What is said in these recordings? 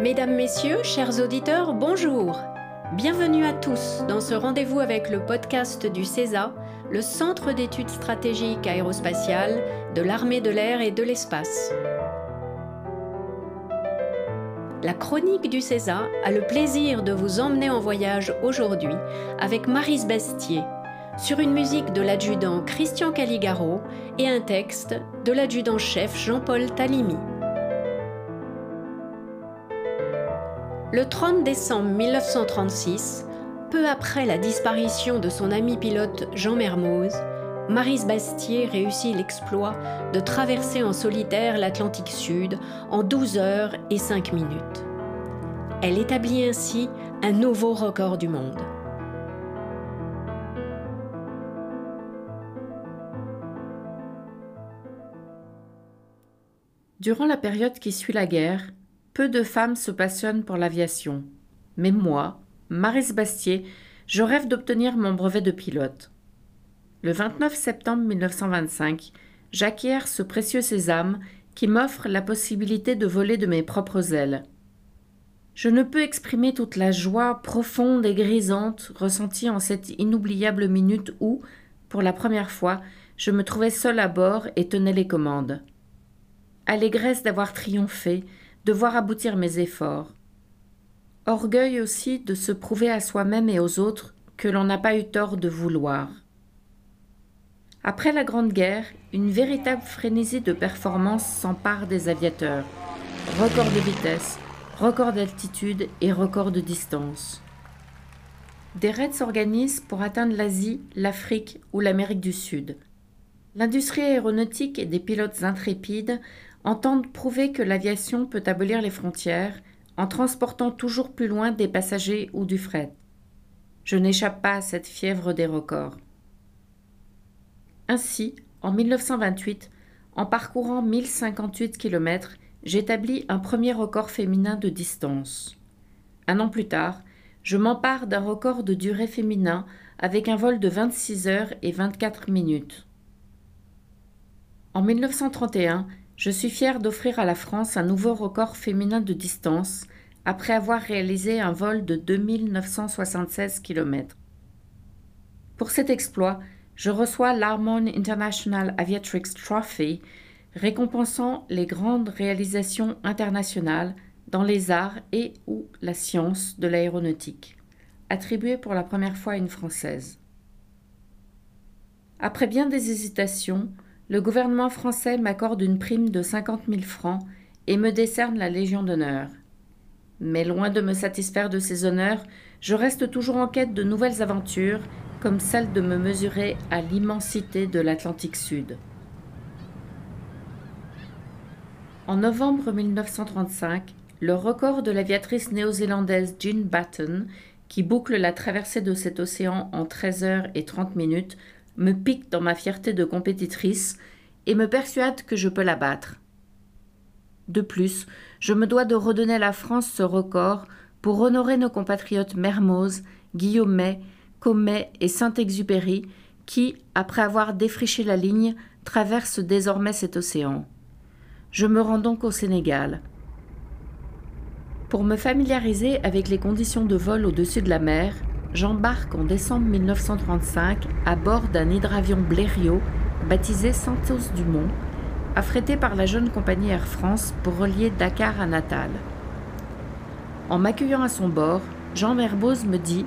Mesdames, Messieurs, chers auditeurs, bonjour. Bienvenue à tous dans ce rendez-vous avec le podcast du CESA, le Centre d'études stratégiques aérospatiales de l'armée de l'air et de l'espace. La chronique du CESA a le plaisir de vous emmener en voyage aujourd'hui avec Marise Bestier sur une musique de l'adjudant Christian Caligaro et un texte de l'adjudant-chef Jean-Paul Talimi. Le 30 décembre 1936, peu après la disparition de son ami pilote Jean Mermoz, Marise Bastier réussit l'exploit de traverser en solitaire l'Atlantique Sud en 12 heures et 5 minutes. Elle établit ainsi un nouveau record du monde. Durant la période qui suit la guerre, peu de femmes se passionnent pour l'aviation. Mais moi, Maris Bastier, je rêve d'obtenir mon brevet de pilote. Le 29 septembre 1925, j'acquiers ce précieux sésame qui m'offre la possibilité de voler de mes propres ailes. Je ne peux exprimer toute la joie profonde et grisante ressentie en cette inoubliable minute où, pour la première fois, je me trouvais seul à bord et tenais les commandes. Allégresse d'avoir triomphé, de voir aboutir mes efforts. Orgueil aussi de se prouver à soi-même et aux autres que l'on n'a pas eu tort de vouloir. Après la Grande Guerre, une véritable frénésie de performance s'empare des aviateurs. Record de vitesse, record d'altitude et record de distance. Des raids s'organisent pour atteindre l'Asie, l'Afrique ou l'Amérique du Sud. L'industrie aéronautique et des pilotes intrépides entendent prouver que l'aviation peut abolir les frontières en transportant toujours plus loin des passagers ou du fret. Je n'échappe pas à cette fièvre des records. Ainsi, en 1928, en parcourant 1058 km, j'établis un premier record féminin de distance. Un an plus tard, je m'empare d'un record de durée féminin avec un vol de 26 heures et 24 minutes. En 1931, je suis fière d'offrir à la France un nouveau record féminin de distance après avoir réalisé un vol de 2976 km. Pour cet exploit, je reçois l'Armon International Aviatrix Trophy, récompensant les grandes réalisations internationales dans les arts et ou la science de l'aéronautique, attribué pour la première fois à une Française. Après bien des hésitations, le gouvernement français m'accorde une prime de 50 000 francs et me décerne la Légion d'honneur. Mais loin de me satisfaire de ces honneurs, je reste toujours en quête de nouvelles aventures, comme celle de me mesurer à l'immensité de l'Atlantique Sud. En novembre 1935, le record de l'aviatrice néo-zélandaise Jean Batten, qui boucle la traversée de cet océan en 13 heures et 30 minutes, me pique dans ma fierté de compétitrice et me persuade que je peux la battre. De plus, je me dois de redonner à la France ce record pour honorer nos compatriotes Mermoz, Guillaumet, Comet et Saint-Exupéry qui, après avoir défriché la ligne, traversent désormais cet océan. Je me rends donc au Sénégal. Pour me familiariser avec les conditions de vol au-dessus de la mer, j'embarque en décembre 1935 à bord d'un hydravion Blériot baptisé Santos Dumont, affrété par la jeune compagnie Air France pour relier Dakar à Natal. En m'accueillant à son bord, Jean Merboz me dit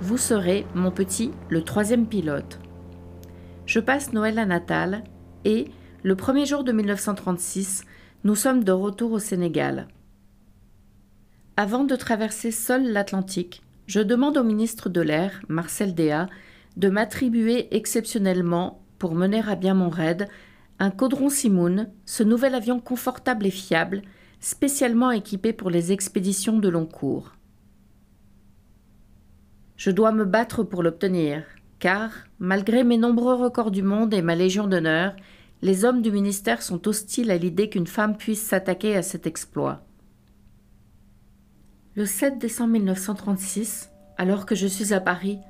Vous serez, mon petit, le troisième pilote. Je passe Noël à Natal et, le premier jour de 1936, nous sommes de retour au Sénégal. Avant de traverser seul l'Atlantique, je demande au ministre de l'Air, Marcel Déa, de m'attribuer exceptionnellement, pour mener à bien mon raid, un Caudron Simoun, ce nouvel avion confortable et fiable, spécialement équipé pour les expéditions de long cours. Je dois me battre pour l'obtenir, car, malgré mes nombreux records du monde et ma Légion d'honneur, les hommes du ministère sont hostiles à l'idée qu'une femme puisse s'attaquer à cet exploit. Le 7 décembre 1936, alors que je suis à Paris,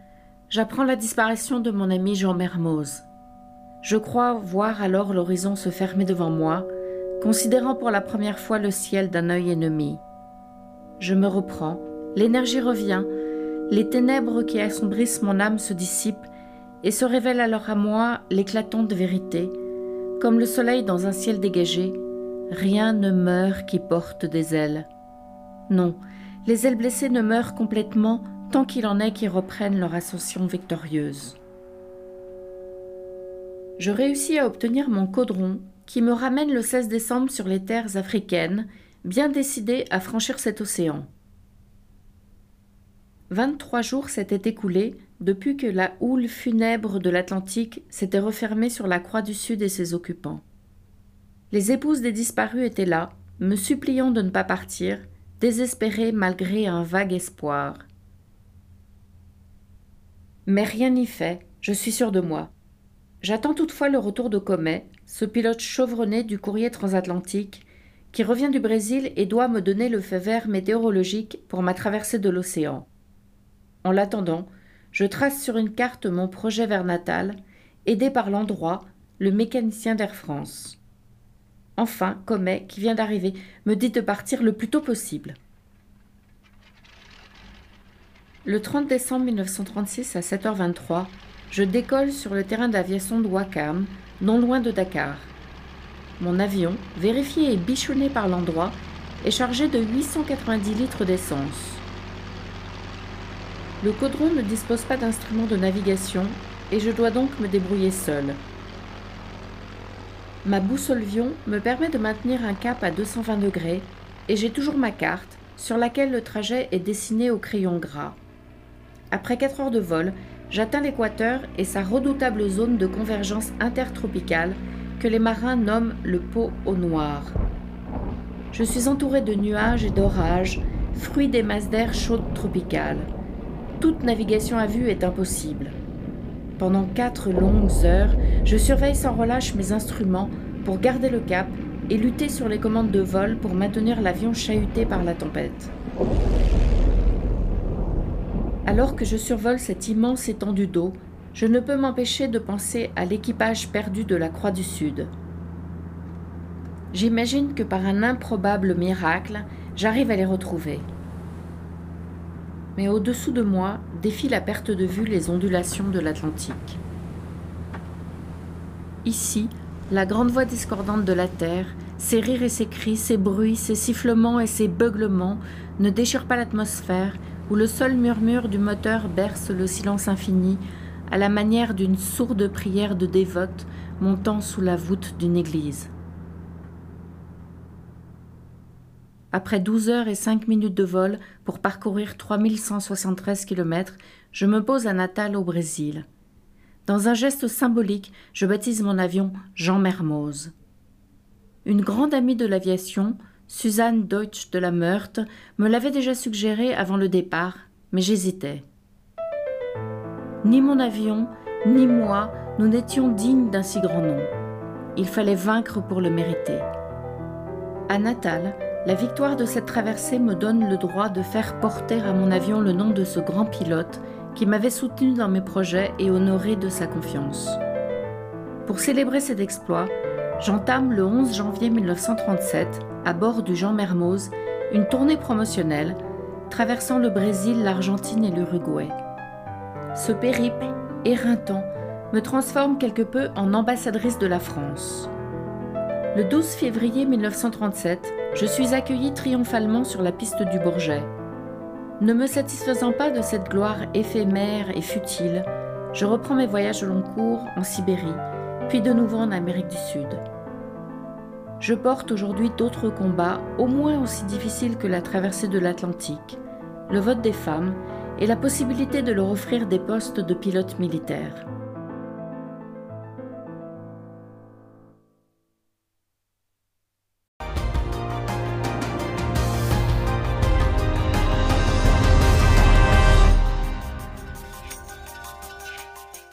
j'apprends la disparition de mon ami Jean Mermoz. Je crois voir alors l'horizon se fermer devant moi, considérant pour la première fois le ciel d'un œil ennemi. je me reprends, l'énergie revient, les ténèbres qui assombrissent mon âme se dissipent et se révèle alors à moi l'éclatante vérité. Comme le soleil dans un ciel dégagé, rien ne meurt qui porte des ailes. Non, les ailes blessées ne meurent complètement tant qu'il en est qui reprennent leur ascension victorieuse. Je réussis à obtenir mon caudron qui me ramène le 16 décembre sur les terres africaines, bien décidé à franchir cet océan. 23 jours s'étaient écoulés depuis que la houle funèbre de l'Atlantique s'était refermée sur la Croix du Sud et ses occupants. Les épouses des disparus étaient là, me suppliant de ne pas partir, désespérées malgré un vague espoir. Mais rien n'y fait, je suis sûr de moi. J'attends toutefois le retour de Comet, ce pilote chevronné du courrier transatlantique, qui revient du Brésil et doit me donner le feu vert météorologique pour ma traversée de l'océan. En l'attendant, je trace sur une carte mon projet vers Natal, aidé par l'endroit, le mécanicien d'Air France. Enfin, Comet, qui vient d'arriver, me dit de partir le plus tôt possible. Le 30 décembre 1936 à 7h23, je décolle sur le terrain d'aviation de Wakam, non loin de Dakar. Mon avion, vérifié et bichonné par l'endroit, est chargé de 890 litres d'essence. Le caudron ne dispose pas d'instrument de navigation et je dois donc me débrouiller seul. Ma boussole Vion me permet de maintenir un cap à 220 degrés et j'ai toujours ma carte sur laquelle le trajet est dessiné au crayon gras. Après 4 heures de vol, j'atteins l'équateur et sa redoutable zone de convergence intertropicale que les marins nomment le pot au noir. Je suis entouré de nuages et d'orages, fruits des masses d'air chaudes tropicales toute navigation à vue est impossible. Pendant quatre longues heures, je surveille sans relâche mes instruments pour garder le cap et lutter sur les commandes de vol pour maintenir l'avion chahuté par la tempête. Alors que je survole cette immense étendue d'eau, je ne peux m'empêcher de penser à l'équipage perdu de la Croix du Sud. J'imagine que par un improbable miracle, j'arrive à les retrouver mais au-dessous de moi défilent à perte de vue les ondulations de l'Atlantique. Ici, la grande voix discordante de la Terre, ses rires et ses cris, ses bruits, ses sifflements et ses beuglements ne déchirent pas l'atmosphère où le seul murmure du moteur berce le silence infini à la manière d'une sourde prière de dévote montant sous la voûte d'une église. Après 12 heures et 5 minutes de vol pour parcourir 3173 km, je me pose à Natal au Brésil. Dans un geste symbolique, je baptise mon avion Jean Mermoz. Une grande amie de l'aviation, Suzanne Deutsch de la Meurthe, me l'avait déjà suggéré avant le départ, mais j'hésitais. Ni mon avion, ni moi, nous n'étions dignes d'un si grand nom. Il fallait vaincre pour le mériter. À Natal, la victoire de cette traversée me donne le droit de faire porter à mon avion le nom de ce grand pilote qui m'avait soutenu dans mes projets et honoré de sa confiance. Pour célébrer cet exploit, j'entame le 11 janvier 1937, à bord du Jean Mermoz, une tournée promotionnelle traversant le Brésil, l'Argentine et l'Uruguay. Ce périple, éreintant, me transforme quelque peu en ambassadrice de la France. Le 12 février 1937, je suis accueillie triomphalement sur la piste du Bourget. Ne me satisfaisant pas de cette gloire éphémère et futile, je reprends mes voyages au long cours en Sibérie, puis de nouveau en Amérique du Sud. Je porte aujourd'hui d'autres combats au moins aussi difficiles que la traversée de l'Atlantique, le vote des femmes et la possibilité de leur offrir des postes de pilotes militaires.